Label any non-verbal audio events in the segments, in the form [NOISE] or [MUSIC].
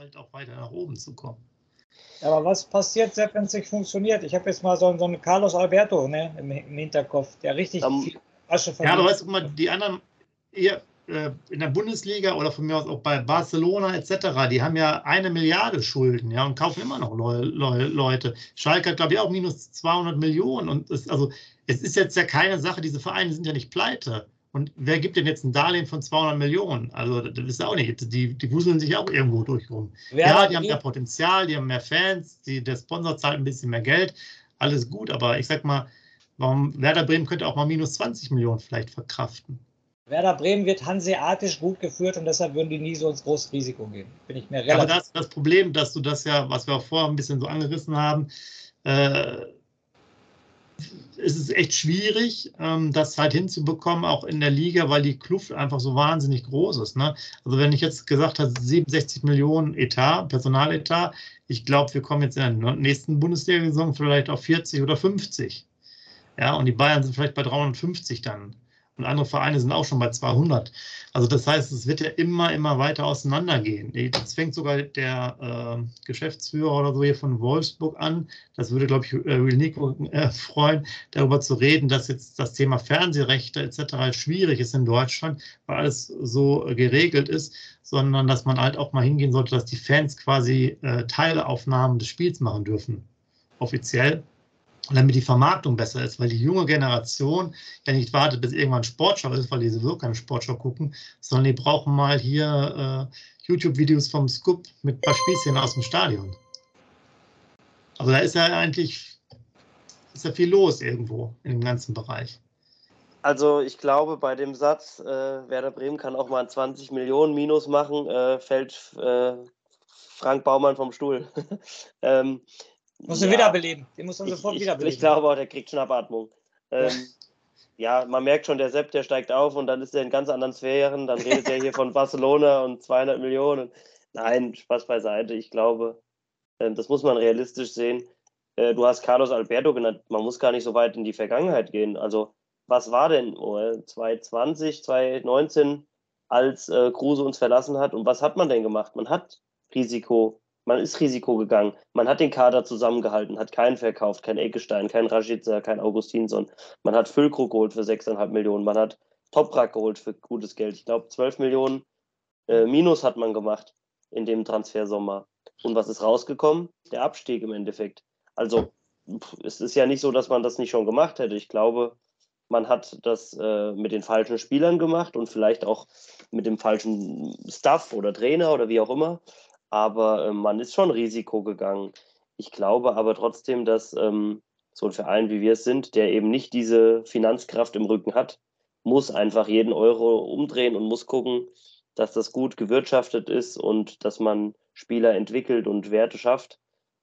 Halt auch weiter nach oben zu kommen. Aber was passiert, wenn es nicht funktioniert? Ich habe jetzt mal so, so einen Carlos Alberto ne, im, im Hinterkopf, der richtig um, viel Asche verdient. Ja, aber weißt du mal, die anderen eher äh, in der Bundesliga oder von mir aus auch bei Barcelona etc., die haben ja eine Milliarde Schulden ja, und kaufen immer noch Le Le Leute. Schalke hat, glaube ich, auch minus 200 Millionen. Und es, also, es ist jetzt ja keine Sache, diese Vereine sind ja nicht pleite. Und wer gibt denn jetzt ein Darlehen von 200 Millionen? Also, das ist auch nicht. Die, die wuseln sich auch irgendwo durch rum. Wer ja, die haben mehr Potenzial, die haben mehr Fans, die, der Sponsor zahlt ein bisschen mehr Geld. Alles gut, aber ich sag mal, warum Werder Bremen könnte auch mal minus 20 Millionen vielleicht verkraften. Werder Bremen wird hanseatisch gut geführt und deshalb würden die nie so ins große Risiko gehen. Bin ich mir relativ. Aber das ist das Problem, dass du das ja, was wir auch vorher ein bisschen so angerissen haben, äh, ist es echt schwierig, ähm, das halt hinzubekommen, auch in der Liga, weil die Kluft einfach so wahnsinnig groß ist. Ne? Also wenn ich jetzt gesagt habe, 67 Millionen Etat, Personaletat, ich glaube, wir kommen jetzt in der nächsten Bundesliga-Saison vielleicht auf 40 oder 50. Ja, und die Bayern sind vielleicht bei 350 dann und andere Vereine sind auch schon bei 200. Also das heißt, es wird ja immer, immer weiter auseinandergehen. Das fängt sogar der äh, Geschäftsführer oder so hier von Wolfsburg an. Das würde, glaube ich, äh, Nico äh, freuen, darüber zu reden, dass jetzt das Thema Fernsehrechte etc. schwierig ist in Deutschland, weil alles so geregelt ist, sondern dass man halt auch mal hingehen sollte, dass die Fans quasi äh, Teileaufnahmen des Spiels machen dürfen. Offiziell damit die Vermarktung besser ist, weil die junge Generation ja nicht wartet, bis irgendwann Sportschau ist, weil die sowieso keine Sportschau gucken, sondern die brauchen mal hier äh, YouTube-Videos vom Scoop mit ein paar Spielszenen aus dem Stadion. Also da ist ja eigentlich ist ja viel los irgendwo in dem ganzen Bereich. Also ich glaube, bei dem Satz, äh, Werder Bremen kann auch mal 20 Millionen Minus machen, äh, fällt äh, Frank Baumann vom Stuhl. [LAUGHS] ähm, muss ja, wiederbeleben. Den muss man sofort ich, wiederbeleben. Ich glaube auch, der kriegt Schnappatmung. Ähm, [LAUGHS] ja, man merkt schon, der Sepp, der steigt auf und dann ist er in ganz anderen Sphären. Dann redet er hier von [LAUGHS] Barcelona und 200 Millionen. Nein, Spaß beiseite. Ich glaube, äh, das muss man realistisch sehen. Äh, du hast Carlos Alberto genannt. Man muss gar nicht so weit in die Vergangenheit gehen. Also, was war denn oh, 2020, 2019, als äh, Kruse uns verlassen hat? Und was hat man denn gemacht? Man hat Risiko man ist Risiko gegangen. Man hat den Kader zusammengehalten, hat keinen verkauft, kein Eckestein, kein Rashica, kein Augustinsson. Man hat Füllkrug geholt für 6,5 Millionen. Man hat Toprak geholt für gutes Geld. Ich glaube, 12 Millionen äh, Minus hat man gemacht in dem Transfersommer. Und was ist rausgekommen? Der Abstieg im Endeffekt. Also, es ist ja nicht so, dass man das nicht schon gemacht hätte. Ich glaube, man hat das äh, mit den falschen Spielern gemacht und vielleicht auch mit dem falschen Staff oder Trainer oder wie auch immer aber äh, man ist schon Risiko gegangen. Ich glaube aber trotzdem, dass ähm, so ein Verein wie wir es sind, der eben nicht diese Finanzkraft im Rücken hat, muss einfach jeden Euro umdrehen und muss gucken, dass das gut gewirtschaftet ist und dass man Spieler entwickelt und Werte schafft,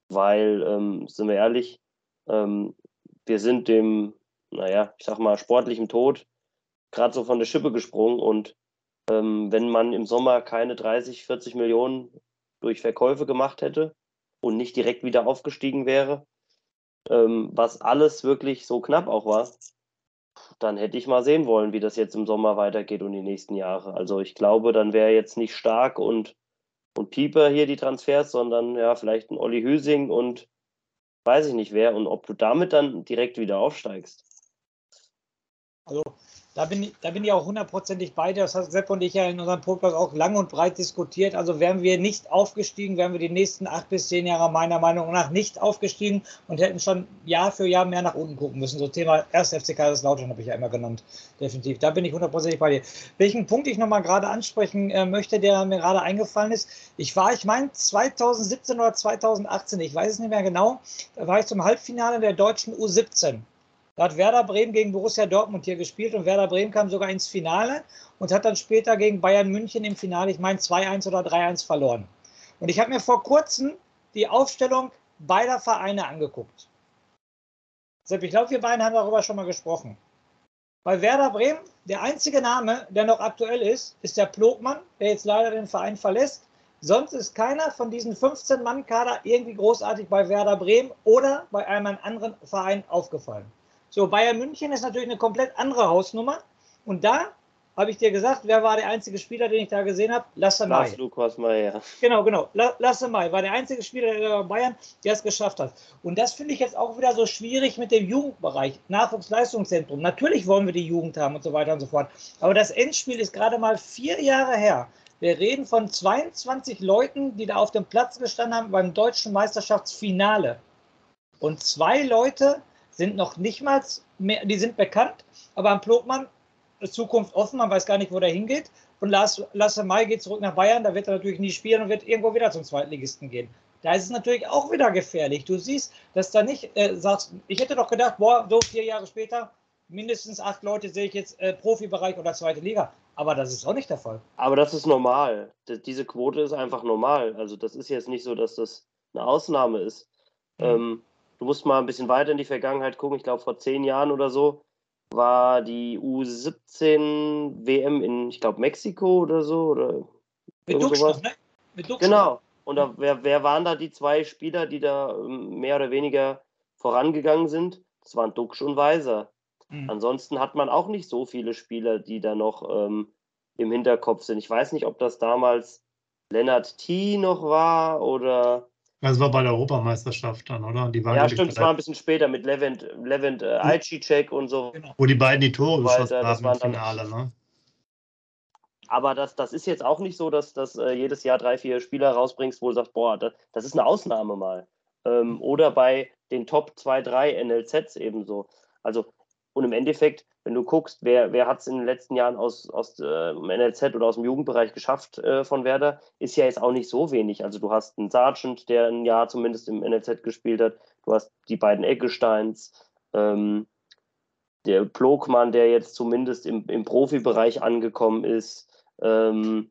weil, ähm, sind wir ehrlich, ähm, wir sind dem, naja, ich sag mal, sportlichen Tod gerade so von der Schippe gesprungen und ähm, wenn man im Sommer keine 30, 40 Millionen durch Verkäufe gemacht hätte und nicht direkt wieder aufgestiegen wäre, ähm, was alles wirklich so knapp auch war, dann hätte ich mal sehen wollen, wie das jetzt im Sommer weitergeht und die nächsten Jahre. Also ich glaube, dann wäre jetzt nicht stark und, und Pieper hier die Transfers, sondern ja, vielleicht ein Olli Hüsing und weiß ich nicht wer und ob du damit dann direkt wieder aufsteigst. Also da bin, ich, da bin ich auch hundertprozentig bei dir. Das hat Sepp und ich ja in unserem Podcast auch lang und breit diskutiert. Also wären wir nicht aufgestiegen, wären wir die nächsten acht bis zehn Jahre meiner Meinung nach nicht aufgestiegen und hätten schon Jahr für Jahr mehr nach unten gucken müssen. So Thema 1. FC Kaiserslautern habe ich ja immer genannt. Definitiv. Da bin ich hundertprozentig bei dir. Welchen Punkt ich nochmal gerade ansprechen äh, möchte, der mir gerade eingefallen ist. Ich war, ich meine, 2017 oder 2018, ich weiß es nicht mehr genau, da war ich zum Halbfinale der deutschen U17 Da hat Werder Bremen gegen Borussia Dortmund hier gespielt und Werder Bremen kam sogar ins Finale und hat dann später gegen Bayern München im Finale, ich meine 2-1 oder 3-1 verloren. Und ich habe mir vor kurzem die Aufstellung beider Vereine angeguckt. Sepp, ich glaube, wir beiden haben darüber schon mal gesprochen. Bei Werder Bremen, der einzige Name, der noch aktuell ist, ist der Plogmann, der jetzt leider den Verein verlässt. Sonst ist keiner von diesen 15-Mann-Kader irgendwie großartig bei Werder Bremen oder bei einem anderen Verein aufgefallen. So, Bayern München ist natürlich eine komplett andere Hausnummer. Und da habe ich dir gesagt, wer war der einzige Spieler, den ich da gesehen habe? Lasse Mai. Lars Lukas Mai, ja. Genau, genau. Lasse Mai war der einzige Spieler der Bayern, der es geschafft hat. Und das finde ich jetzt auch wieder so schwierig mit dem Jugendbereich, Nachwuchsleistungszentrum. Natürlich wollen wir die Jugend haben und so weiter und so fort. Aber das Endspiel ist gerade mal vier Jahre her. Wir reden von 22 Leuten, die da auf dem Platz gestanden haben beim deutschen Meisterschaftsfinale. Und zwei Leute sind noch nicht mal mehr, die sind bekannt, aber am Plogmann ist Zukunft offen, man weiß gar nicht, wo der hingeht. Und Lars, Lasse Mai geht zurück nach Bayern, da wird er natürlich nie spielen und wird irgendwo wieder zum Zweitligisten gehen. Da ist es natürlich auch wieder gefährlich. Du siehst, dass da nicht äh, sagst, ich hätte doch gedacht, boah, so vier Jahre später, mindestens acht Leute sehe ich jetzt äh, Profibereich oder zweite Liga. Aber das ist auch nicht der Fall. Aber das ist normal. diese Quote ist einfach normal. Also das ist jetzt nicht so, dass das eine Ausnahme ist. Mhm. Ähm, du musst mal ein bisschen weiter in die Vergangenheit gucken. Ich glaube, vor zehn Jahren oder so war die U17 WM in, ich glaube, Mexiko oder so. Oder Mit Duxch, ne? Mit Duxch. Genau. Und da, wer, wer waren da die zwei Spieler, die da ähm, mehr oder weniger vorangegangen sind? Das waren Duxch und Weiser. Mhm. Ansonsten hat man auch nicht so viele Spieler, die da noch ähm, im Hinterkopf sind. Ich weiß nicht, ob das damals Lennart T noch war oder das war bei der Europameisterschaft dann, oder? Die waren ja, stimmt, es war ein bisschen später mit Levent, Levent äh, Aichicek und so. Genau. Wo die beiden die Tore geschossen haben im Finale, ne? Aber das, das ist jetzt auch nicht so, dass, dass äh, jedes Jahr drei, vier Spieler rausbringst, wo du sagst, boah, das, das ist eine Ausnahme mal. Ähm, oder bei den Top 2, 3 NLZs ebenso. Also, und im Endeffekt wenn du guckst, wer, wer hat es in den letzten Jahren aus, aus äh, NLZ oder aus dem Jugendbereich geschafft äh, von Werder, ist ja jetzt auch nicht so wenig. Also du hast einen Sargent, der ein Jahr zumindest im NLZ gespielt hat, du hast die beiden Eggesteins, ähm, der Plogmann, der jetzt zumindest im, im Profibereich angekommen ist, ähm,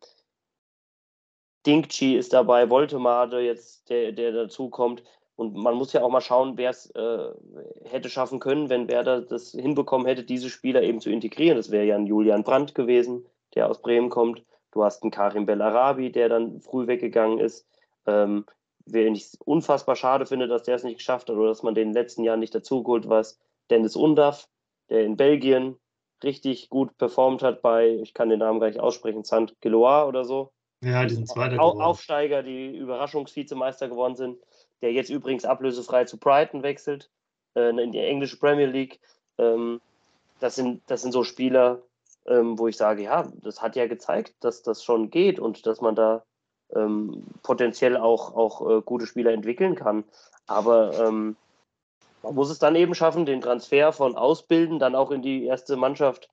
Dinkchi ist dabei, Voltemade jetzt, der, der dazukommt. Und man muss ja auch mal schauen, wer es äh, hätte schaffen können, wenn Werder das hinbekommen hätte, diese Spieler eben zu integrieren. Das wäre ja ein Julian Brandt gewesen, der aus Bremen kommt. Du hast einen Karim Bellarabi, der dann früh weggegangen ist. Ähm, wen ich unfassbar schade finde, dass der es nicht geschafft hat oder dass man den letzten Jahren nicht dazugeholt was. Dennis Undaff, der in Belgien richtig gut performt hat bei, ich kann den Namen gar nicht aussprechen, Saint Gelois oder so. Ja, die sind zweiter Aufsteiger, die Überraschungsvizemeister geworden sind der jetzt übrigens ablösefrei zu Brighton wechselt, äh, in die englische Premier League. Ähm, das, sind, das sind so Spieler, ähm, wo ich sage, ja, das hat ja gezeigt, dass das schon geht und dass man da ähm, potenziell auch, auch äh, gute Spieler entwickeln kann. Aber ähm, man muss es dann eben schaffen, den Transfer von Ausbilden dann auch in die erste Mannschaft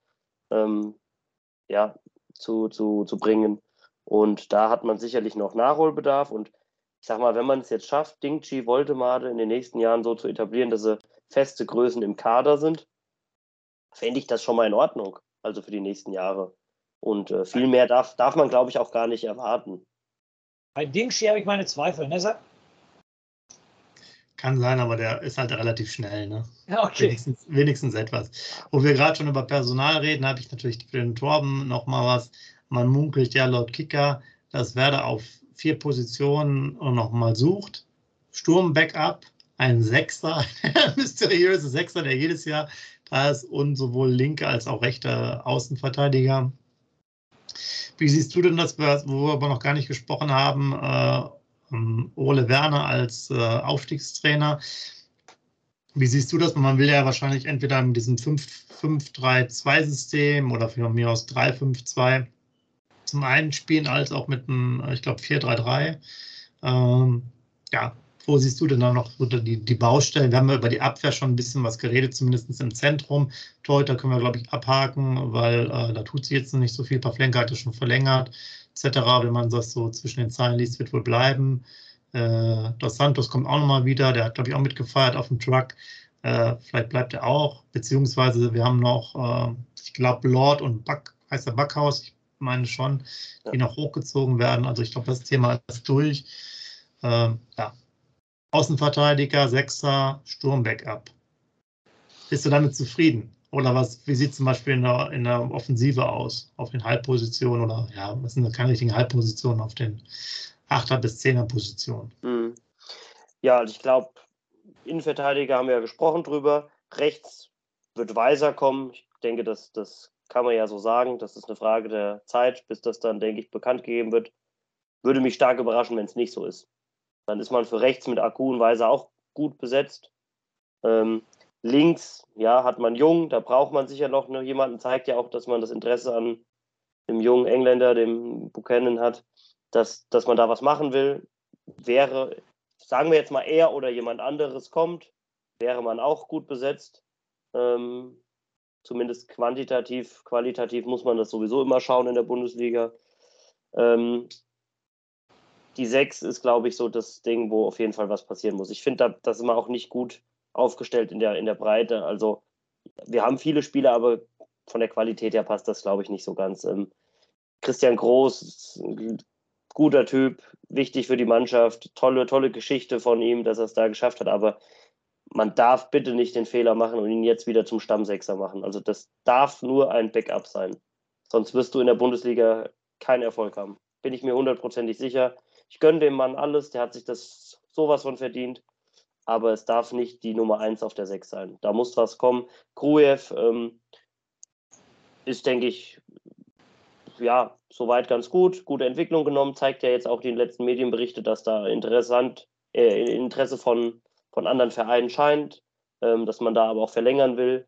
ähm, ja, zu, zu, zu bringen. Und da hat man sicherlich noch Nachholbedarf und ich sag mal, wenn man es jetzt schafft, Dingchi, Voltemade in den nächsten Jahren so zu etablieren, dass sie feste Größen im Kader sind, fände ich das schon mal in Ordnung. Also für die nächsten Jahre. Und äh, viel mehr darf, darf man, glaube ich, auch gar nicht erwarten. Bei Dingchi habe ich meine Zweifel, ne? Kann sein, aber der ist halt relativ schnell, ne? Ja, okay. Wenigstens, wenigstens etwas. Wo wir gerade schon über Personal reden, habe ich natürlich für den Torben nochmal was. Man munkelt ja laut Kicker, dass Werder auf vier Positionen nochmal sucht. Sturm-Backup, ein Sechser, [LAUGHS] ein mysteriöser Sechser, der jedes Jahr da ist und sowohl linke als auch rechte Außenverteidiger. Wie siehst du denn das, wo wir aber noch gar nicht gesprochen haben, äh, Ole Werner als äh, Aufstiegstrainer? Wie siehst du das? Man will ja wahrscheinlich entweder in diesem 5-3-2-System oder von mir aus 3-5-2 zum einen spielen, als auch mit einem, ich glaube, 4-3-3. Ähm, ja, wo siehst du denn da noch die, die Baustellen? Wir haben ja über die Abwehr schon ein bisschen was geredet, zumindest im Zentrum. Torhüter können wir, glaube ich, abhaken, weil äh, da tut sich jetzt nicht so viel. Pavlenka hat ja schon verlängert, etc. Wenn man das so zwischen den Zeilen liest, wird wohl bleiben. Äh, Dos Santos kommt auch nochmal wieder, der hat, glaube ich, auch mitgefeiert auf dem Truck. Äh, vielleicht bleibt er auch, beziehungsweise wir haben noch, äh, ich glaube, Lord und Back, heißt der Backhaus, ich meine schon, die noch hochgezogen werden. Also ich glaube, das Thema ist durch. Ähm, ja. Außenverteidiger, Sechser, Sturm-Backup. Bist du damit zufrieden? Oder was, wie sieht es zum Beispiel in der, in der Offensive aus? Auf den Halbpositionen oder ja, was sind keine richtigen Halbpositionen auf den Achter- bis Zehner-Positionen? Mhm. Ja, also ich glaube, Innenverteidiger haben wir ja gesprochen drüber. Rechts wird Weiser kommen. Ich denke, das, das kann man ja so sagen. Das ist eine Frage der Zeit, bis das dann, denke ich, bekannt gegeben wird. Würde mich stark überraschen, wenn es nicht so ist. Dann ist man für rechts mit Akku und Weiser auch gut besetzt. Ähm, links, ja, hat man Jung, da braucht man sicher noch jemanden. Zeigt ja auch, dass man das Interesse an dem jungen Engländer, dem Buchanan hat, dass, dass man da was machen will. Wäre, sagen wir jetzt mal, er oder jemand anderes kommt, wäre man auch gut besetzt. Ähm, zumindest quantitativ, qualitativ muss man das sowieso immer schauen in der Bundesliga. Ähm, die 6 ist, glaube ich, so das Ding, wo auf jeden Fall was passieren muss. Ich finde, da, das ist immer auch nicht gut aufgestellt in der, in der Breite. Also wir haben viele Spieler, aber von der Qualität her passt das, glaube ich, nicht so ganz. Ähm, Christian Groß, guter Typ, wichtig für die Mannschaft, tolle, tolle Geschichte von ihm, dass er es da geschafft hat, aber man darf bitte nicht den Fehler machen und ihn jetzt wieder zum Stammsechser machen. Also das darf nur ein Backup sein. Sonst wirst du in der Bundesliga keinen Erfolg haben. Bin ich mir hundertprozentig sicher. Ich gönne dem Mann alles, der hat sich das sowas von verdient. Aber es darf nicht die Nummer 1 auf der 6 sein. Da muss was kommen. Krujev ähm, ist, denke ich, ja, soweit ganz gut. Gute Entwicklung genommen. Zeigt ja jetzt auch die letzten Medienberichte, dass da interessant, äh, Interesse von, von anderen Vereinen scheint, ähm, dass man da aber auch verlängern will.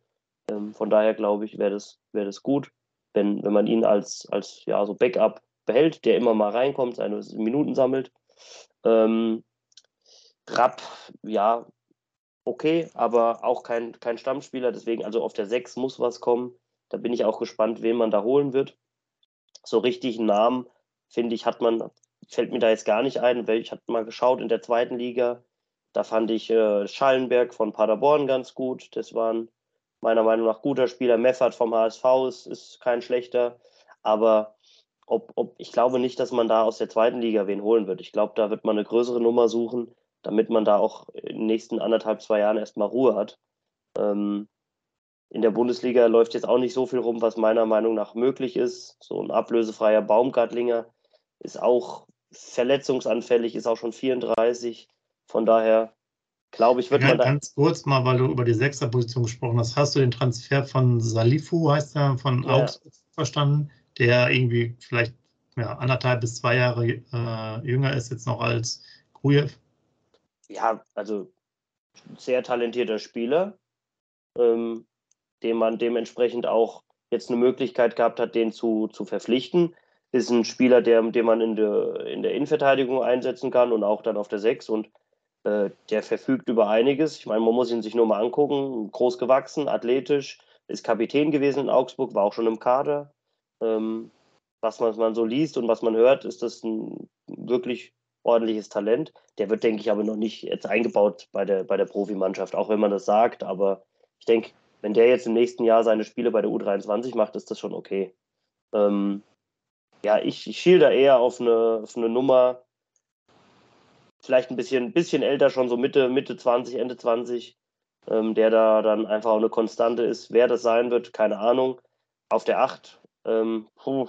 Ähm, von daher glaube ich, wäre das, wär das gut, wenn, wenn man ihn als, als ja, so Backup behält, der immer mal reinkommt, seine Minuten sammelt. Ähm, Rapp, ja, okay, aber auch kein, kein Stammspieler, deswegen, also auf der 6 muss was kommen. Da bin ich auch gespannt, wen man da holen wird. So richtig einen Namen, finde ich, hat man, fällt mir da jetzt gar nicht ein. Ich hatte mal geschaut in der zweiten Liga, da fand ich äh, Schallenberg von Paderborn ganz gut. Das war ein meiner Meinung nach guter Spieler. Meffert vom HSV ist, ist kein schlechter. Aber ob, ob, ich glaube nicht, dass man da aus der zweiten Liga wen holen wird. Ich glaube, da wird man eine größere Nummer suchen, damit man da auch in den nächsten anderthalb, zwei Jahren erstmal Ruhe hat. Ähm, in der Bundesliga läuft jetzt auch nicht so viel rum, was meiner Meinung nach möglich ist. So ein ablösefreier Baumgartlinger ist auch verletzungsanfällig, ist auch schon 34. Von daher glaube ich, wird ja, man da. Ganz kurz mal, weil du über die Sechserposition gesprochen hast. Hast du den Transfer von Salifu, heißt er, von ja. Augsburg verstanden? der irgendwie vielleicht ja, anderthalb bis zwei Jahre äh, jünger ist jetzt noch als Grujew? Ja, also sehr talentierter Spieler, ähm, dem man dementsprechend auch jetzt eine Möglichkeit gehabt hat, den zu, zu verpflichten. Ist ein Spieler, der, den man in der, in der Innenverteidigung einsetzen kann und auch dann auf der Sechs und äh, der verfügt über einiges. Ich meine, man muss ihn sich nur mal angucken. Groß gewachsen, athletisch, ist Kapitän gewesen in Augsburg, war auch schon im Kader. Ähm, was man, man so liest und was man hört, ist das ein wirklich ordentliches Talent. Der wird, denke ich, aber noch nicht jetzt eingebaut bei der, bei der Profimannschaft, auch wenn man das sagt. Aber ich denke, wenn der jetzt im nächsten Jahr seine Spiele bei der U23 macht, ist das schon okay. Ähm, ja, ich, ich schiel da eher auf eine, auf eine Nummer, vielleicht ein bisschen, bisschen älter, schon so Mitte, Mitte 20, Ende 20, ähm, der da dann einfach auch eine Konstante ist. Wer das sein wird, keine Ahnung. Auf der 8 ähm, puh,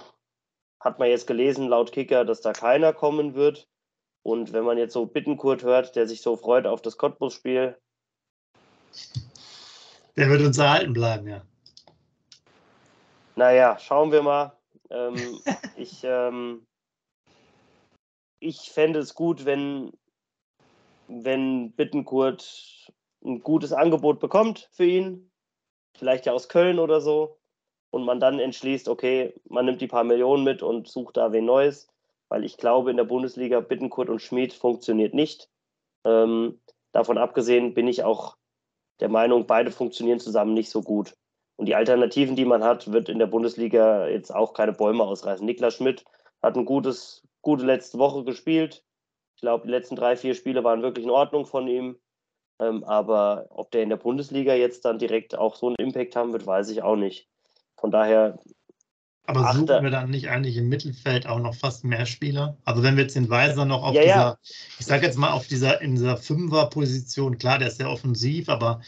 hat man jetzt gelesen, laut Kicker, dass da keiner kommen wird. Und wenn man jetzt so Bittenkurt hört, der sich so freut auf das Cottbus-Spiel. Der wird uns erhalten bleiben, ja. Naja, schauen wir mal. Ähm, [LAUGHS] ich ähm, ich fände es gut, wenn, wenn Bittenkurt ein gutes Angebot bekommt für ihn. Vielleicht ja aus Köln oder so und man dann entschließt, okay, man nimmt die paar Millionen mit und sucht da wen Neues, weil ich glaube, in der Bundesliga Bittenkurt und Schmid funktioniert nicht. Ähm, davon abgesehen bin ich auch der Meinung, beide funktionieren zusammen nicht so gut. Und die Alternativen, die man hat, wird in der Bundesliga jetzt auch keine Bäume ausreißen. Niklas Schmidt hat ein gutes, gute letzte Woche gespielt. Ich glaube, die letzten drei, vier Spiele waren wirklich in Ordnung von ihm. Ähm, aber ob der in der Bundesliga jetzt dann direkt auch so einen Impact haben wird, weiß ich auch nicht. Von daher. Aber Achter, suchen wir dann nicht eigentlich im Mittelfeld auch noch fast mehr Spieler? Also wenn wir jetzt den Weiser noch auf ja, dieser, ja. ich sage jetzt mal auf dieser, in dieser Fünfer-Position, klar, der ist sehr offensiv, aber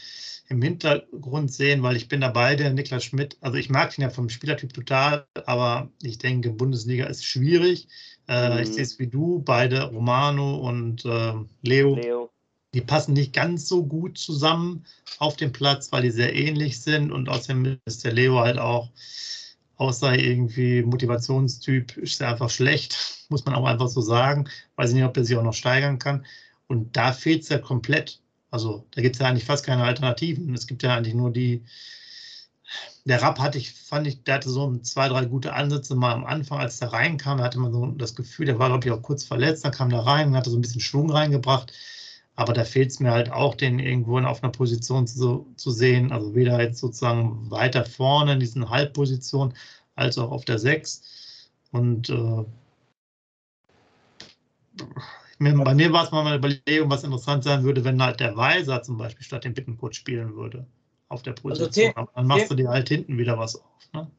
im Hintergrund sehen, weil ich bin dabei, der Niklas Schmidt, also ich mag ihn ja vom Spielertyp total, aber ich denke, Bundesliga ist schwierig. Äh, mhm. Ich sehe es wie du, beide Romano und äh, Leo. Leo. Die passen nicht ganz so gut zusammen auf dem Platz, weil die sehr ähnlich sind und außerdem ist der Leo halt auch, außer irgendwie Motivationstyp, ist er einfach schlecht, [LAUGHS] muss man auch einfach so sagen. Weiß ich nicht, ob er sich auch noch steigern kann. Und da fehlt es ja komplett. Also da gibt es ja eigentlich fast keine Alternativen. Es gibt ja eigentlich nur die, der Rapp hatte ich, fand ich, der hatte so zwei, drei gute Ansätze mal am Anfang, als der reinkam, da hatte man so das Gefühl, der war, glaube ich, auch kurz verletzt, dann kam der rein und hatte so ein bisschen Schwung reingebracht. Aber da fehlt es mir halt auch, den irgendwo auf einer Position zu, zu sehen. Also weder jetzt sozusagen weiter vorne in diesen Halbpositionen als auch auf der 6. Und äh, bei mir war es mal eine Überlegung, was interessant sein würde, wenn halt der Weiser zum Beispiel statt dem Bittenkurt spielen würde auf der also Position. Also, Aber dann machst du dir halt hinten wieder was auf. Ne?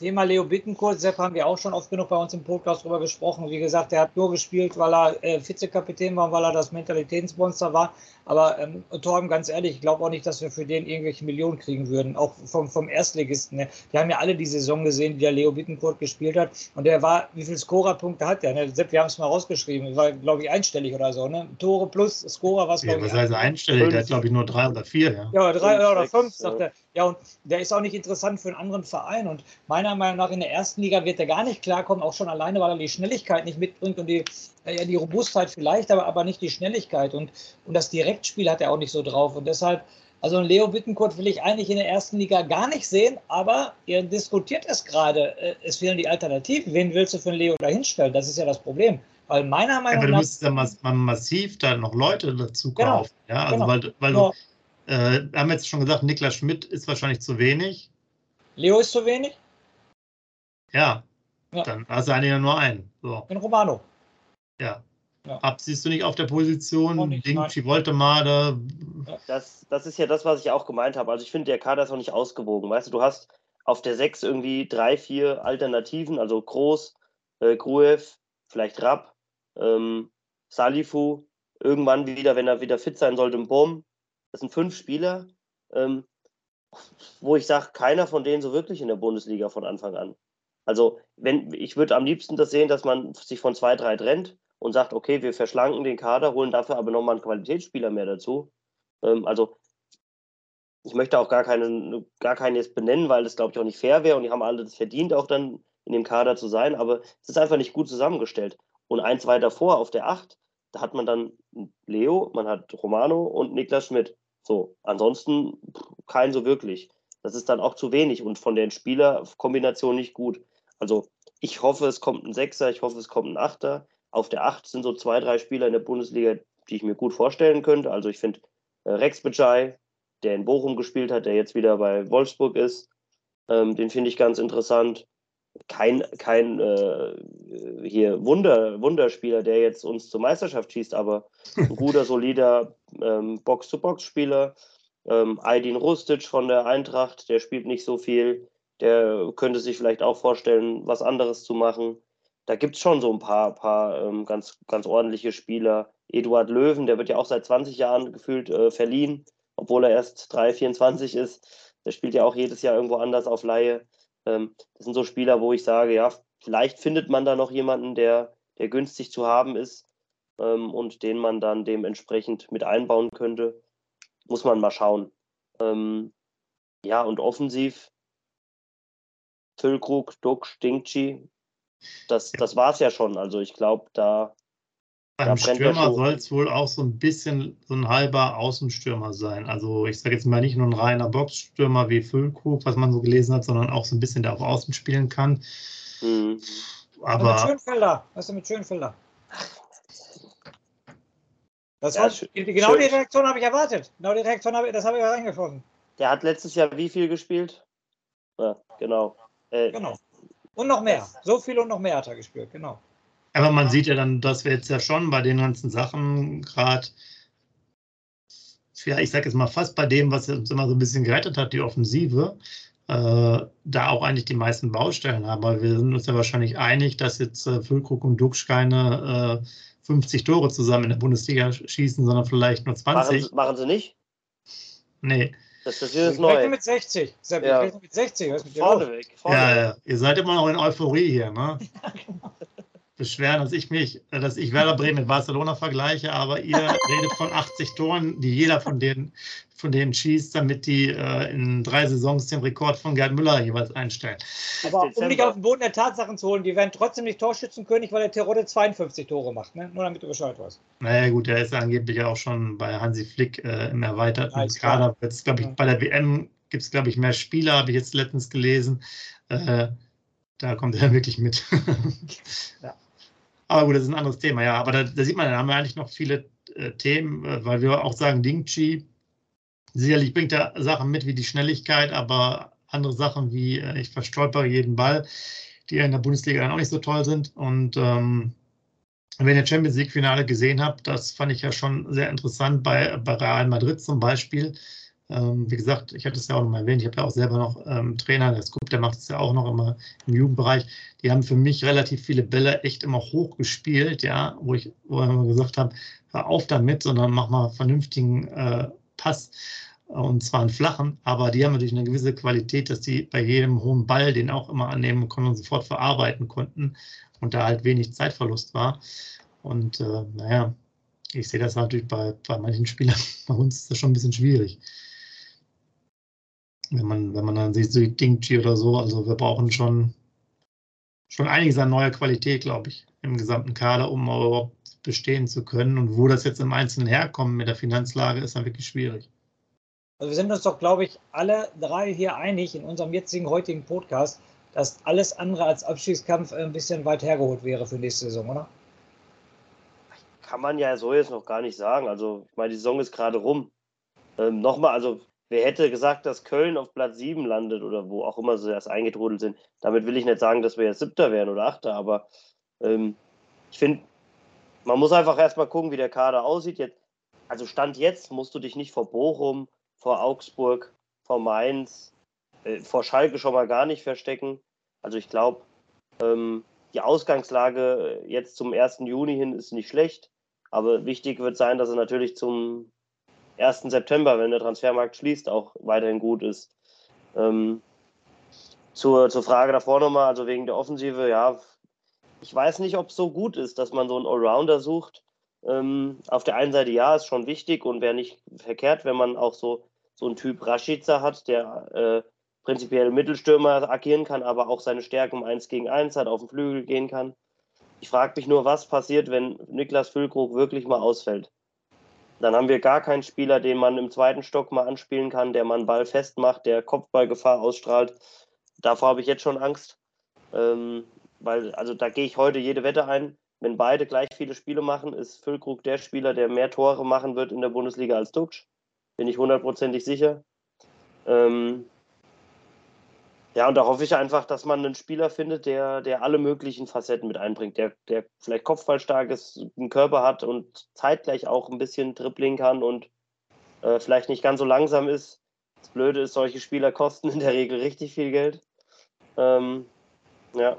Thema Leo Bittencourt, Sepp haben wir auch schon oft genug bei uns im Podcast drüber gesprochen. Wie gesagt, er hat nur gespielt, weil er äh, Vizekapitän war, weil er das Mentalitätsmonster war. Aber ähm, Torben, ganz ehrlich, ich glaube auch nicht, dass wir für den irgendwelche Millionen kriegen würden, auch vom, vom Erstligisten. Ne? Wir haben ja alle die Saison gesehen, die der Leo Bittencourt gespielt hat. Und der war, wie viele Scorerpunkte hat der? Ne? Sepp, wir haben es mal rausgeschrieben, war, glaube ich, einstellig oder so. Ne? Tore plus Scorer, was ja, Was heißt einstellig? Der hat, glaube ich, nur drei oder vier. Ja, ja drei fünf, oder fünf, sagt er. Ja, und der ist auch nicht interessant für einen anderen Verein. Und meiner Meinung nach in der ersten Liga wird er gar nicht klarkommen, auch schon alleine, weil er die Schnelligkeit nicht mitbringt und die, ja, die Robustheit vielleicht, aber, aber nicht die Schnelligkeit. Und, und das Direktspiel hat er auch nicht so drauf. Und deshalb, also einen Leo Bittenkurt will ich eigentlich in der ersten Liga gar nicht sehen, aber ihr diskutiert es gerade. Äh, es fehlen die Alternativen. Wen willst du für einen Leo da hinstellen? Das ist ja das Problem. Weil meiner Meinung nach. Aber du musst ja massiv da noch Leute dazu genau. kaufen. Genau, ja, also genau. weil, weil du äh, wir haben jetzt schon gesagt, Niklas Schmidt ist wahrscheinlich zu wenig. Leo ist zu wenig? Ja. ja. Dann hast du eigentlich nur einen. So. In Romano. Ja. Ja. Ab siehst du nicht auf der Position. Dingchi Voltemade. Das, das ist ja das, was ich auch gemeint habe. Also ich finde, der Kader ist auch nicht ausgewogen. Weißt du, du hast auf der 6 irgendwie drei, vier Alternativen, also Groß, äh, Gruev, vielleicht Rapp, ähm, Salifu, irgendwann wieder, wenn er wieder fit sein sollte, ein Bomb. Das sind fünf Spieler, ähm, wo ich sage, keiner von denen so wirklich in der Bundesliga von Anfang an. Also, wenn, ich würde am liebsten das sehen, dass man sich von zwei, drei trennt und sagt, okay, wir verschlanken den Kader, holen dafür aber nochmal einen Qualitätsspieler mehr dazu. Ähm, also, ich möchte auch gar keinen, gar keinen jetzt benennen, weil das, glaube ich, auch nicht fair wäre und die haben alle das verdient, auch dann in dem Kader zu sein, aber es ist einfach nicht gut zusammengestellt. Und eins weiter davor auf der Acht, da hat man dann Leo, man hat Romano und Niklas Schmidt. So, ansonsten kein so wirklich. Das ist dann auch zu wenig und von den Spielerkombinationen nicht gut. Also ich hoffe, es kommt ein Sechser, ich hoffe, es kommt ein Achter. Auf der Acht sind so zwei, drei Spieler in der Bundesliga, die ich mir gut vorstellen könnte. Also ich finde äh, Rex Bejai, der in Bochum gespielt hat, der jetzt wieder bei Wolfsburg ist, ähm, den finde ich ganz interessant kein, kein äh, hier Wunder, Wunderspieler, der jetzt uns zur Meisterschaft schießt, aber ein [LAUGHS] guter, solider ähm, Box-to-Box-Spieler. Ähm, Aydin Rustic von der Eintracht, der spielt nicht so viel. Der könnte sich vielleicht auch vorstellen, was anderes zu machen. Da gibt es schon so ein paar, paar ähm, ganz, ganz ordentliche Spieler. Eduard Löwen, der wird ja auch seit 20 Jahren gefühlt äh, verliehen, obwohl er erst 3, 24 ist. Der spielt ja auch jedes Jahr irgendwo anders auf Laie. Ähm, das sind so Spieler, wo ich sage, ja, vielleicht findet man da noch jemanden, der, der günstig zu haben ist ähm, und den man dann dementsprechend mit einbauen könnte. Muss man mal schauen. Ähm, ja, und offensiv Füllkrug, Duck, Stinkchi, das, das war es ja schon. Also ich glaube, da beim Stürmer soll es wohl auch so ein bisschen so ein halber Außenstürmer sein. Also ich sage jetzt mal nicht nur ein reiner Boxstürmer wie Füllkrug, was man so gelesen hat, sondern auch so ein bisschen, der auf Außen spielen kann. Mhm. Aber mit Schönfelder. Was ist denn mit Schönfelder? Das ja, war, genau die Reaktion habe ich erwartet. Genau die Reaktion habe ich, das habe ich reingeschossen. Der hat letztes Jahr wie viel gespielt? Ja, genau. Äh, genau. Und noch mehr. So viel und noch mehr hat er gespielt, genau. Aber man sieht ja dann, dass wir jetzt ja schon bei den ganzen Sachen gerade ja, ich sage jetzt mal fast bei dem, was uns immer so ein bisschen gerettet hat, die Offensive, äh, da auch eigentlich die meisten Baustellen haben. Aber wir sind uns ja wahrscheinlich einig, dass jetzt äh, Füllkrug und Duxch keine äh, 50 Tore zusammen in der Bundesliga schießen, sondern vielleicht nur 20. Machen, machen sie nicht? Nee. Das ist jetzt neu. mit 60. Ja. Ja. mit 60. Was ist mit Vorne weg. Vorne Ja, weg. ja, ihr seid immer noch in Euphorie hier, ne? [LAUGHS] Beschweren, dass ich mich, dass ich Werder Bremen mit Barcelona vergleiche, aber ihr [LAUGHS] redet von 80 Toren, die jeder von denen, von denen schießt, damit die äh, in drei Saisons den Rekord von Gerd Müller jeweils einstellen. Aber um dich auf den Boden der Tatsachen zu holen, die werden trotzdem nicht Torschützenkönig, weil der Terodde 52 Tore macht. Ne? Nur damit du Bescheid weißt. Naja, gut, der ist ja angeblich auch schon bei Hansi Flick äh, im erweiterten Alles klar. Kader. Jetzt, glaube ich, Ja. bei der WM gibt es, glaube ich, mehr Spieler, habe ich jetzt letztens gelesen. Äh, da kommt er wirklich mit. [LAUGHS] Ja. Aber gut, das ist ein anderes Thema, ja. Aber da, da sieht man, da haben wir eigentlich noch viele äh, Themen, äh, weil wir auch sagen, Ding Chi, sicherlich bringt er Sachen mit wie die Schnelligkeit, aber andere Sachen wie äh, ich verstolpere jeden Ball, die in der Bundesliga dann auch nicht so toll sind. Und ähm, wenn ihr Champions League-Finale gesehen habt, das fand ich ja schon sehr interessant bei, bei Real Madrid zum Beispiel. Ähm, wie gesagt, ich hatte es ja auch noch mal erwähnt, ich habe ja auch selber noch ähm, Trainer, der Scoop, der macht es ja auch noch immer im Jugendbereich. Die haben für mich relativ viele Bälle echt immer hoch gespielt, ja, wo ich, wo immer gesagt habe, hör auf damit, sondern mach mal vernünftigen äh, Pass und zwar einen flachen, aber die haben natürlich eine gewisse Qualität, dass die bei jedem hohen Ball den auch immer annehmen konnten und sofort verarbeiten konnten und da halt wenig Zeitverlust war. Und äh, naja, ich sehe das natürlich bei, bei manchen Spielern, [LAUGHS] bei uns ist das schon ein bisschen schwierig. Wenn man, wenn man dann sieht, so Dingchi oder so, also wir brauchen schon, schon einiges an neuer Qualität, glaube ich, im gesamten Kader, um überhaupt bestehen zu können. Und wo das jetzt im Einzelnen herkommt mit der Finanzlage, ist dann wirklich schwierig. Also wir sind uns doch, glaube ich, alle drei hier einig in unserem jetzigen, heutigen Podcast, dass alles andere als Abstiegskampf ein bisschen weit hergeholt wäre für nächste Saison, oder? Kann man ja so jetzt noch gar nicht sagen. Also, ich meine, die Saison ist gerade rum. Ähm, Nochmal, also, wer hätte gesagt, dass Köln auf Platz 7 landet oder wo auch immer sie erst eingetrudelt sind? Damit will ich nicht sagen, dass wir jetzt Siebter wären oder Achter, aber ähm, ich finde, man muss einfach erstmal gucken, wie der Kader aussieht. Jetzt, also, Stand jetzt musst du dich nicht vor Bochum, vor Augsburg, vor Mainz, äh, vor Schalke schon mal gar nicht verstecken. Also, ich glaube, ähm, die Ausgangslage jetzt zum 1. Juni hin ist nicht schlecht. Aber wichtig wird sein, dass er natürlich zum 1. September, wenn der Transfermarkt schließt, auch weiterhin gut ist. Ähm, zur, zur Frage davor nochmal, also wegen der Offensive, ja, ich weiß nicht, ob es so gut ist, dass man so einen Allrounder sucht. Ähm, auf der einen Seite ja, ist schon wichtig und wäre nicht verkehrt, wenn man auch so, so einen Typ Rashica hat, der äh, prinzipiell Mittelstürmer agieren kann, aber auch seine Stärke um 1 gegen 1 hat, auf den Flügel gehen kann. Ich frage mich nur, was passiert, wenn Niklas Füllkrug wirklich mal ausfällt. Dann haben wir gar keinen Spieler, den man im zweiten Stock mal anspielen kann, der man Ball festmacht, der Kopfballgefahr ausstrahlt. Davor habe ich jetzt schon Angst. Ähm, weil, also da gehe ich heute jede Wette ein. Wenn beide gleich viele Spiele machen, ist Füllkrug der Spieler, der mehr Tore machen wird in der Bundesliga als Duxch. Bin ich hundertprozentig sicher. Ähm, ja, und da hoffe ich einfach, dass man einen Spieler findet, der, der alle möglichen Facetten mit einbringt, der, der vielleicht kopfballstark ist, einen Körper hat und zeitgleich auch ein bisschen dribbling kann und äh, vielleicht nicht ganz so langsam ist. Das Blöde ist, solche Spieler kosten in der Regel richtig viel Geld. Ähm, ja.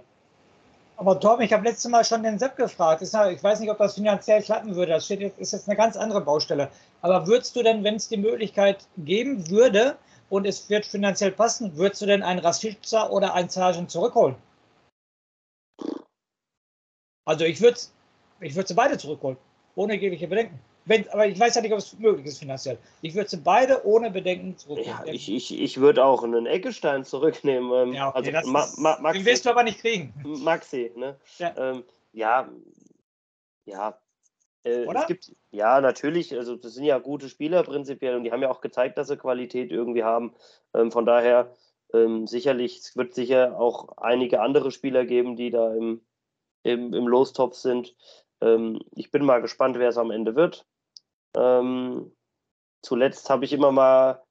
Aber Torben, ich habe letztes Mal schon den Sepp gefragt. Ich weiß nicht, ob das finanziell klappen würde. Das ist jetzt eine ganz andere Baustelle. Aber würdest du denn, wenn es die Möglichkeit geben würde und es wird finanziell passen, würdest du denn einen Rashica oder einen Sargent zurückholen? Also ich würde ich würd sie beide zurückholen, ohne jegliche Bedenken. Wenn, aber ich weiß ja nicht, ob es möglich ist finanziell. Ich würde sie beide ohne Bedenken zurückholen. Ja, ich, ich, ich würde auch einen Eckestein zurücknehmen. Ähm, Ja, okay, also Ma, Ma, den Maxi, wirst du aber nicht kriegen. Maxi, ne? Ja. Ähm, ja, ja. Äh, Oder? Es gibt, ja, natürlich. Also, das sind ja gute Spieler prinzipiell und die haben ja auch gezeigt, dass sie Qualität irgendwie haben. Ähm, von daher, ähm, sicherlich, es wird sicher auch einige andere Spieler geben, die da im, im, im Lostopf sind. Ähm, ich bin mal gespannt, wer es am Ende wird. Ähm, zuletzt habe ich immer mal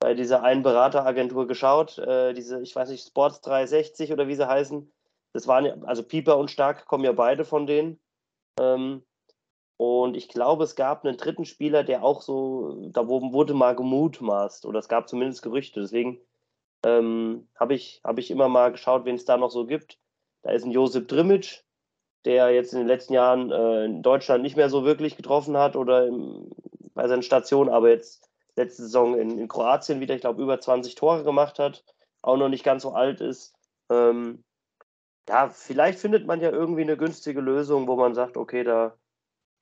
bei dieser einen Berateragentur geschaut, äh, diese, ich weiß nicht, Sports 360 oder wie sie heißen. Das waren ja, also Pieper und Stark kommen ja beide von denen. Ähm, Und ich glaube, es gab einen dritten Spieler, der auch so, da wurde mal gemutmaßt oder es gab zumindest Gerüchte. Deswegen ähm, habe ich, hab ich immer mal geschaut, wen es da noch so gibt. Da ist ein Josip Drimic, der jetzt in den letzten Jahren äh, in Deutschland nicht mehr so wirklich getroffen hat oder im, bei seinen Stationen, aber jetzt letzte Saison in, in Kroatien wieder, ich glaube, über 20 Tore gemacht hat, auch noch nicht ganz so alt ist. Ähm, ja, vielleicht findet man ja irgendwie eine günstige Lösung, wo man sagt, okay, da,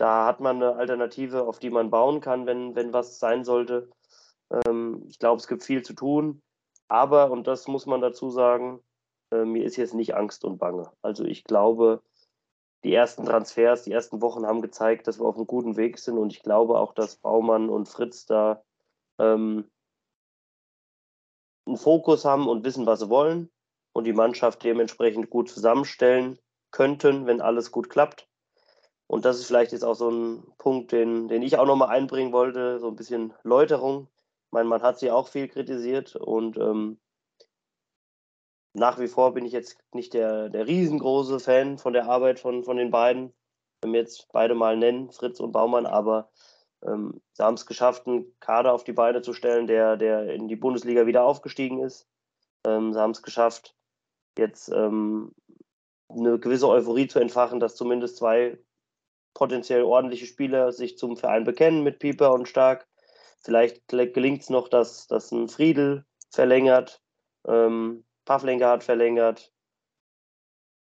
da hat man eine Alternative, auf die man bauen kann, wenn, wenn was sein sollte. Ähm, ich glaube, es gibt viel zu tun. Aber, und das muss man dazu sagen, äh, mir ist jetzt nicht Angst und Bange. Also ich glaube, die ersten Transfers, die ersten Wochen haben gezeigt, dass wir auf einem guten Weg sind. Und ich glaube auch, dass Baumann und Fritz da ähm, einen Fokus haben und wissen, was sie wollen und die Mannschaft dementsprechend gut zusammenstellen könnten, wenn alles gut klappt. Und das ist vielleicht jetzt auch so ein Punkt, den, den ich auch nochmal einbringen wollte, so ein bisschen Läuterung. Ich meine, man hat sie auch viel kritisiert und ähm, nach wie vor bin ich jetzt nicht der, der riesengroße Fan von der Arbeit von, von den beiden, wenn wir jetzt beide mal nennen, Fritz und Baumann, aber ähm, sie haben es geschafft, einen Kader auf die Beine zu stellen, der, der in die Bundesliga wieder aufgestiegen ist. Ähm, sie haben es geschafft, jetzt ähm, eine gewisse Euphorie zu entfachen, dass zumindest zwei potenziell ordentliche Spieler sich zum Verein bekennen mit Pieper und Stark. Vielleicht gelingt es noch, dass, dass ein Friedel verlängert, ähm, Pavlenka hat verlängert,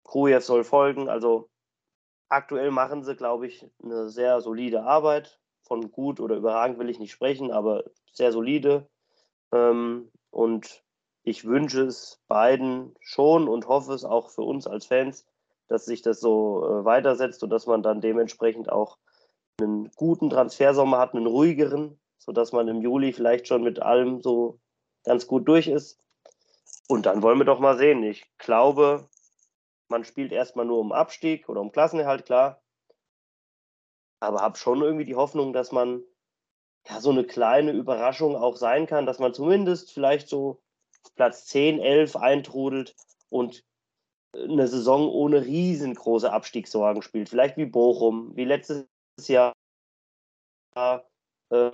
Krujev soll folgen. Also aktuell machen sie, glaube ich, eine sehr solide Arbeit. Von gut oder überragend will ich nicht sprechen, aber sehr solide. Ähm, und ich wünsche es beiden schon und hoffe es auch für uns als Fans, dass sich das so äh, weitersetzt und dass man dann dementsprechend auch einen guten Transfersommer hat, einen ruhigeren, sodass man im Juli vielleicht schon mit allem so ganz gut durch ist. Und dann wollen wir doch mal sehen. Ich glaube, man spielt erstmal nur um Abstieg oder um Klassenerhalt, klar. Aber habe schon irgendwie die Hoffnung, dass man ja so eine kleine Überraschung auch sein kann, dass man zumindest vielleicht so Platz 10, 11 eintrudelt und eine Saison ohne riesengroße Abstiegssorgen spielt. Vielleicht wie Bochum, wie letztes Jahr äh,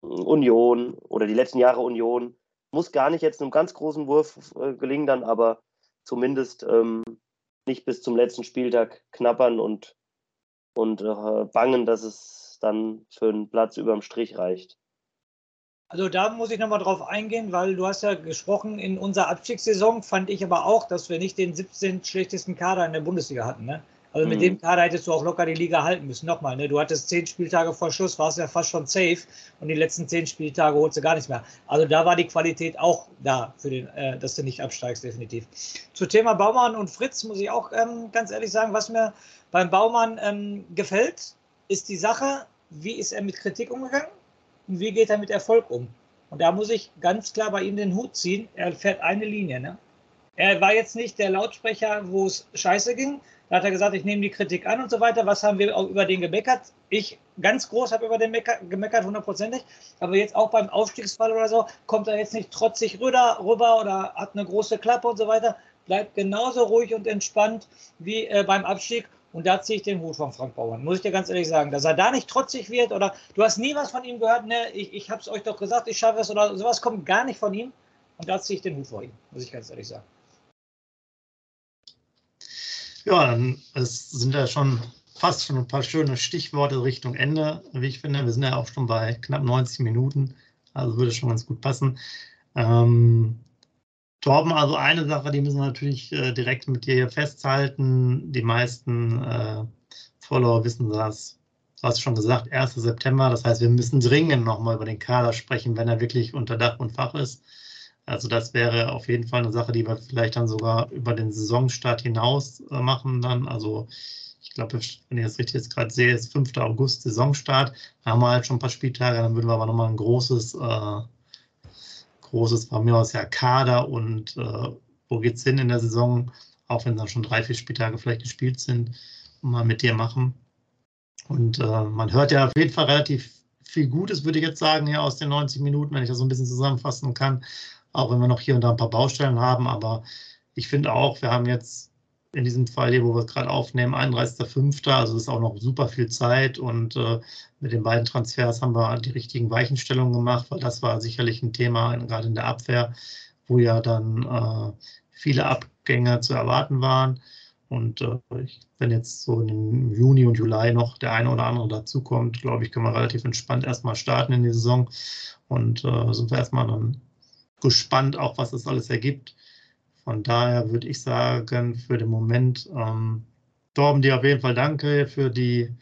Union oder die letzten Jahre Union. Muss gar nicht jetzt einem ganz großen Wurf äh, gelingen dann, aber zumindest ähm, nicht bis zum letzten Spieltag knappern und, und äh, bangen, dass es dann für einen Platz überm Strich reicht. Also da muss ich nochmal drauf eingehen, weil du hast ja gesprochen, in unserer Abstiegssaison fand ich aber auch, dass wir nicht den 17 schlechtesten Kader in der Bundesliga hatten. Ne? Also mit mhm. dem Kader hättest du auch locker die Liga halten müssen. Nochmal, ne? du hattest zehn Spieltage vor Schluss, warst ja fast schon safe und die letzten zehn Spieltage holst du gar nichts mehr. Also da war die Qualität auch da, für den, äh, dass du nicht absteigst, definitiv. Zu Thema Baumann und Fritz muss ich auch ähm, ganz ehrlich sagen, was mir beim Baumann ähm, gefällt, ist die Sache, wie ist er mit Kritik umgegangen? Und wie geht er mit Erfolg um? Und da muss ich ganz klar bei ihm den Hut ziehen. Er fährt eine Linie. Ne? Er war jetzt nicht der Lautsprecher, wo es scheiße ging. Da hat er gesagt, ich nehme die Kritik an und so weiter. Was haben wir auch über den gemeckert? Ich ganz groß habe über den gemeckert, hundertprozentig. Aber jetzt auch beim Aufstiegsfall oder so, kommt er jetzt nicht trotzig rüber, rüber oder hat eine große Klappe und so weiter. Bleibt genauso ruhig und entspannt wie äh, beim Abstieg. Und da ziehe ich den Hut von Frank Baumann, muss ich dir ganz ehrlich sagen. Dass er da nicht trotzig wird oder du hast nie was von ihm gehört, ne, ich, ich habe es euch doch gesagt, ich schaffe es oder sowas kommt gar nicht von ihm. Und da ziehe ich den Hut vor ihm, muss ich ganz ehrlich sagen. Ja, dann es sind ja schon fast schon ein paar schöne Stichworte Richtung Ende, wie ich finde. Wir sind ja auch schon bei knapp 90 Minuten, also würde schon ganz gut passen. Ähm, Torben, also eine Sache, die müssen wir natürlich äh, direkt mit dir hier festhalten. Die meisten äh, Follower wissen das. Du hast schon gesagt, 1. September. Das heißt, wir müssen dringend nochmal über den Kader sprechen, wenn er wirklich unter Dach und Fach ist. Also das wäre auf jeden Fall eine Sache, die wir vielleicht dann sogar über den Saisonstart hinaus äh, machen dann. Also ich glaube, wenn ich das richtig jetzt gerade sehe, ist 5. August Saisonstart. Da haben wir halt schon ein paar Spieltage, dann würden wir aber nochmal ein großes äh, großes von mir aus ja Kader und äh, wo es hin in der Saison, auch wenn dann schon drei, vier Spieltage vielleicht gespielt sind, mal mit dir machen. Und äh, man hört ja auf jeden Fall relativ viel Gutes, würde ich jetzt sagen, ja, aus den 90 Minuten, wenn ich das so ein bisschen zusammenfassen kann. Auch wenn wir noch hier und da ein paar Baustellen haben. Aber ich finde auch, wir haben jetzt in diesem Fall hier, wo wir es gerade aufnehmen, 31.05. Also ist auch noch super viel Zeit und äh, mit den beiden Transfers haben wir die richtigen Weichenstellungen gemacht, weil das war sicherlich ein Thema, gerade in der Abwehr, wo ja dann äh, viele Abgänge zu erwarten waren. Und äh, wenn jetzt so im Juni und Juli noch der eine oder andere dazukommt, glaube ich, können wir relativ entspannt erstmal starten in die Saison. Und äh, sind wir erstmal dann gespannt, auch was das alles ergibt. Von daher würde ich sagen, für den Moment, ähm, Torben, dir auf jeden Fall danke für die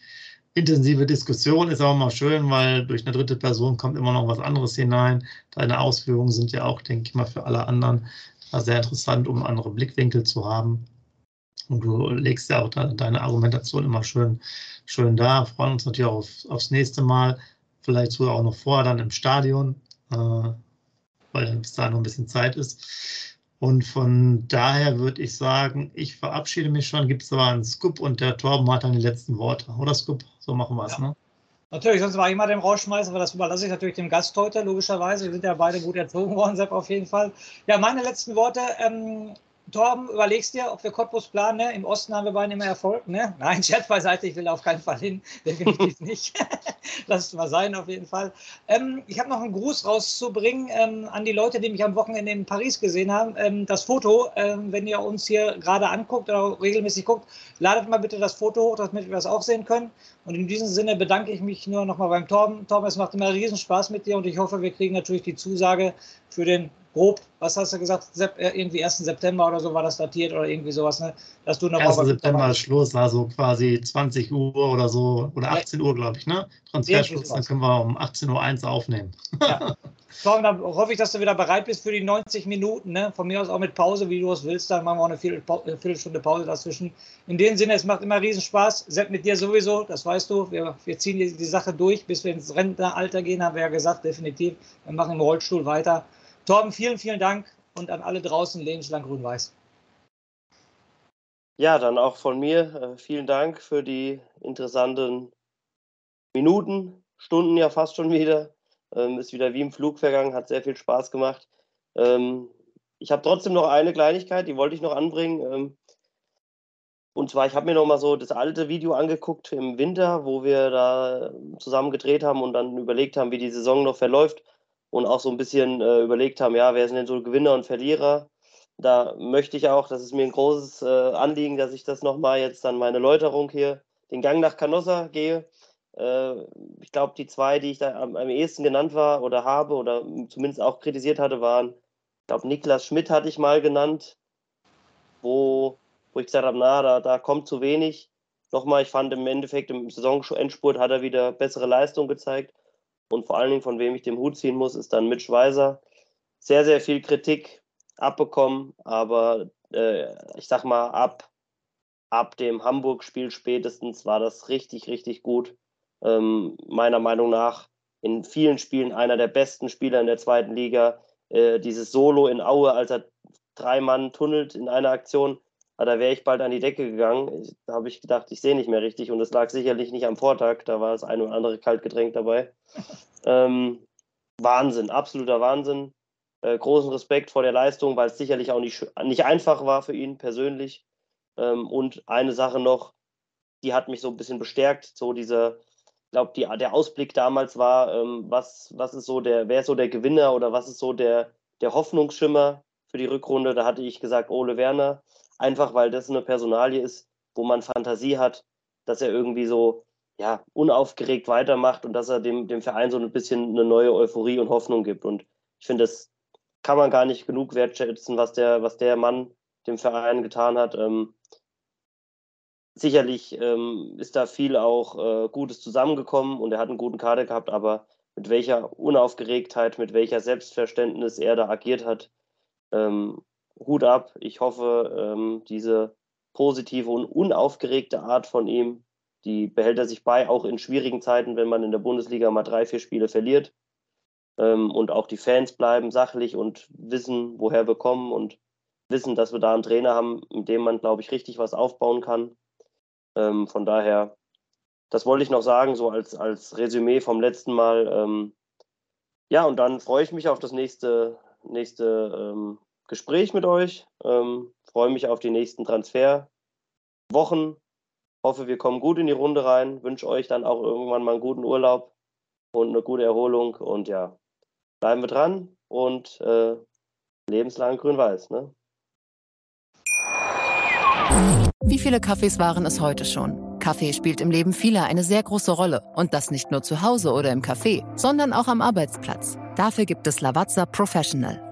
intensive Diskussion. Ist auch mal schön, weil durch eine dritte Person kommt immer noch was anderes hinein. Deine Ausführungen sind ja auch, denke ich mal, für alle anderen sehr interessant, um andere Blickwinkel zu haben. Und du legst ja auch deine Argumentation immer schön, schön da. Freuen uns natürlich auch auf, aufs nächste Mal. Vielleicht sogar auch noch vorher dann im Stadion, äh, weil bis da noch ein bisschen Zeit ist. Und von daher würde ich sagen, ich verabschiede mich schon. Gibt es aber einen Scoop und der Torben hat dann die letzten Worte. Oder Scoop? So machen wir es, ja. ne? Natürlich, sonst war ich immer dem Rausschmeißen, aber das überlasse ich natürlich dem Gast heute, logischerweise. Wir sind ja beide gut erzogen worden, Sepp, auf jeden Fall. Ja, meine letzten Worte. Ähm, Torben, überlegst dir, ob wir Cottbus planen. Ne? Im Osten haben wir beide immer Erfolg. Ne? [LAUGHS] Nein, Scherz beiseite, ich will auf keinen Fall hin. [LAUGHS] Definitiv nicht. [LAUGHS] Lass es mal sein, auf jeden Fall. Ähm, ich habe noch einen Gruß rauszubringen ähm, an die Leute, die mich am Wochenende in Paris gesehen haben. Ähm, das Foto, ähm, wenn ihr uns hier gerade anguckt oder regelmäßig guckt, ladet mal bitte das Foto hoch, damit wir das auch sehen können. Und in diesem Sinne bedanke ich mich nur nochmal beim Torben. Torben, es macht immer riesen Spaß mit dir und ich hoffe, wir kriegen natürlich die Zusage für den grob, was hast du gesagt, äh, irgendwie 1. September oder so war das datiert oder irgendwie sowas, ne? Dass du noch 1. September ist Schluss, also quasi 20 Uhr oder so, oder 18 ja. Uhr, glaube ich, ne? Transferschluss, dann können wir um 18.01 Uhr aufnehmen. Ja. [LAUGHS] Tom, dann hoffe ich, dass du wieder bereit bist für die 90 Minuten, ne? Von mir aus auch mit Pause, wie du es willst, dann machen wir auch eine Viertelstunde Pause dazwischen. In dem Sinne, es macht immer riesen Spaß. Sepp mit dir sowieso, das weißt du. Wir, wir ziehen die, die Sache durch, bis wir ins Rentneralter gehen, haben wir ja gesagt, definitiv. Wir machen im Rollstuhl weiter. Torben, vielen, vielen Dank und an alle draußen lebenslang grün-weiß. Ja, dann auch von mir äh, vielen Dank für die interessanten Minuten, Stunden ja fast schon wieder. Ähm, ist wieder wie im Flug vergangen, hat sehr viel Spaß gemacht. Ähm, ich habe trotzdem noch eine Kleinigkeit, die wollte ich noch anbringen. Ähm, und zwar, ich habe mir noch mal so das alte Video angeguckt im Winter, wo wir da zusammen gedreht haben und dann überlegt haben, wie die Saison noch verläuft und auch so ein bisschen äh, überlegt haben, ja, wer sind denn so Gewinner und Verlierer? Da möchte ich auch, das ist mir ein großes äh, Anliegen, dass ich das nochmal jetzt dann meine Läuterung hier, den Gang nach Canossa gehe. Äh, ich glaube, die zwei, die ich da am, am ehesten genannt war oder habe oder zumindest auch kritisiert hatte, waren, ich glaube, Niklas Schmidt hatte ich mal genannt, wo, wo ich gesagt habe, na, da, da kommt zu wenig. Nochmal, ich fand im Endeffekt im Saisonendspurt hat er wieder bessere Leistung gezeigt. Und vor allen Dingen, von wem ich den Hut ziehen muss, ist dann Mitch Weiser. Sehr, sehr viel Kritik abbekommen, aber äh, ich sag mal, ab, ab dem Hamburg-Spiel spätestens war das richtig, richtig gut. Ähm, meiner Meinung nach in vielen Spielen einer der besten Spieler in der zweiten Liga. Äh, dieses Solo in Aue, als er drei Mann tunnelt in einer Aktion, da wäre ich bald an die Decke gegangen. Da habe ich gedacht, ich sehe nicht mehr richtig und es lag sicherlich nicht am Vortag, da war das eine oder andere Kaltgetränk dabei. [LAUGHS] Ähm, Wahnsinn, absoluter Wahnsinn. Äh, großen Respekt vor der Leistung, weil es sicherlich auch nicht, nicht einfach war für ihn persönlich. Ähm, und eine Sache noch, die hat mich so ein bisschen bestärkt, so dieser, ich glaube, die, der Ausblick damals war, ähm, was, was ist so der, wer ist so der Gewinner oder was ist so der, der Hoffnungsschimmer für die Rückrunde? Da hatte ich gesagt, Ole Werner, einfach weil das eine Personalie ist, wo man Fantasie hat, dass er irgendwie so ja, unaufgeregt weitermacht und dass er dem, dem Verein so ein bisschen eine neue Euphorie und Hoffnung gibt. Und ich finde, das kann man gar nicht genug wertschätzen, was der, was der Mann dem Verein getan hat. Ähm, sicherlich ähm, ist da viel auch äh, Gutes zusammengekommen und er hat einen guten Kader gehabt, aber mit welcher Unaufgeregtheit, mit welcher Selbstverständnis er da agiert hat, ähm, Hut ab. Ich hoffe, ähm, diese positive und unaufgeregte Art von ihm die behält er sich bei, auch in schwierigen Zeiten, wenn man in der Bundesliga mal drei, vier Spiele verliert. Ähm, und auch die Fans bleiben sachlich und wissen, woher wir kommen und wissen, dass wir da einen Trainer haben, mit dem man, glaube ich, richtig was aufbauen kann. Ähm, von daher, das wollte ich noch sagen, so als, als Resümee vom letzten Mal. Ähm, ja, und dann freue ich mich auf das nächste, nächste ähm, Gespräch mit euch. Ähm, freue mich auf die nächsten Transfer Wochen. Hoffe, wir kommen gut in die Runde rein. Wünsche euch dann auch irgendwann mal einen guten Urlaub und eine gute Erholung. Und ja, bleiben wir dran und äh, lebenslang grün-weiß. Ne? Wie viele Kaffees waren es heute schon? Kaffee spielt im Leben vieler eine sehr große Rolle. Und das nicht nur zu Hause oder im Café, sondern auch am Arbeitsplatz. Dafür gibt es Lavazza Professional.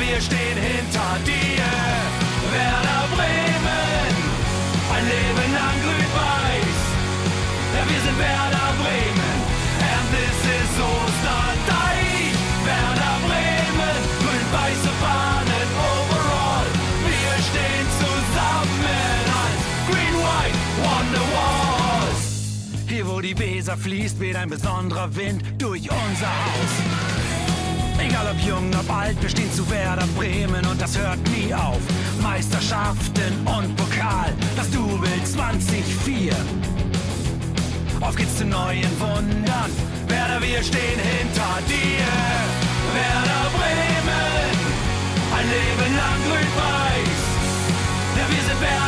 wir stehen hinter dir. Werder Bremen, ein Leben lang grün-weiß. Ja, wir sind Werder Bremen, and this is Osterdeich. Werder Bremen, grün-weiße Fahnen overall. Wir stehen zusammen als Green White Wonderwalls. Hier, wo die Weser fließt, weht ein besonderer Wind durch unser Haus. Egal ob jung, ob alt, wir stehen zu Werder Bremen und das hört nie auf. Meisterschaften und Pokal, das Double 2004. Auf geht's zu neuen Wundern. Werder, wir stehen hinter dir. Werder Bremen, ein Leben lang grün-weiß. Ja, wir sind Werder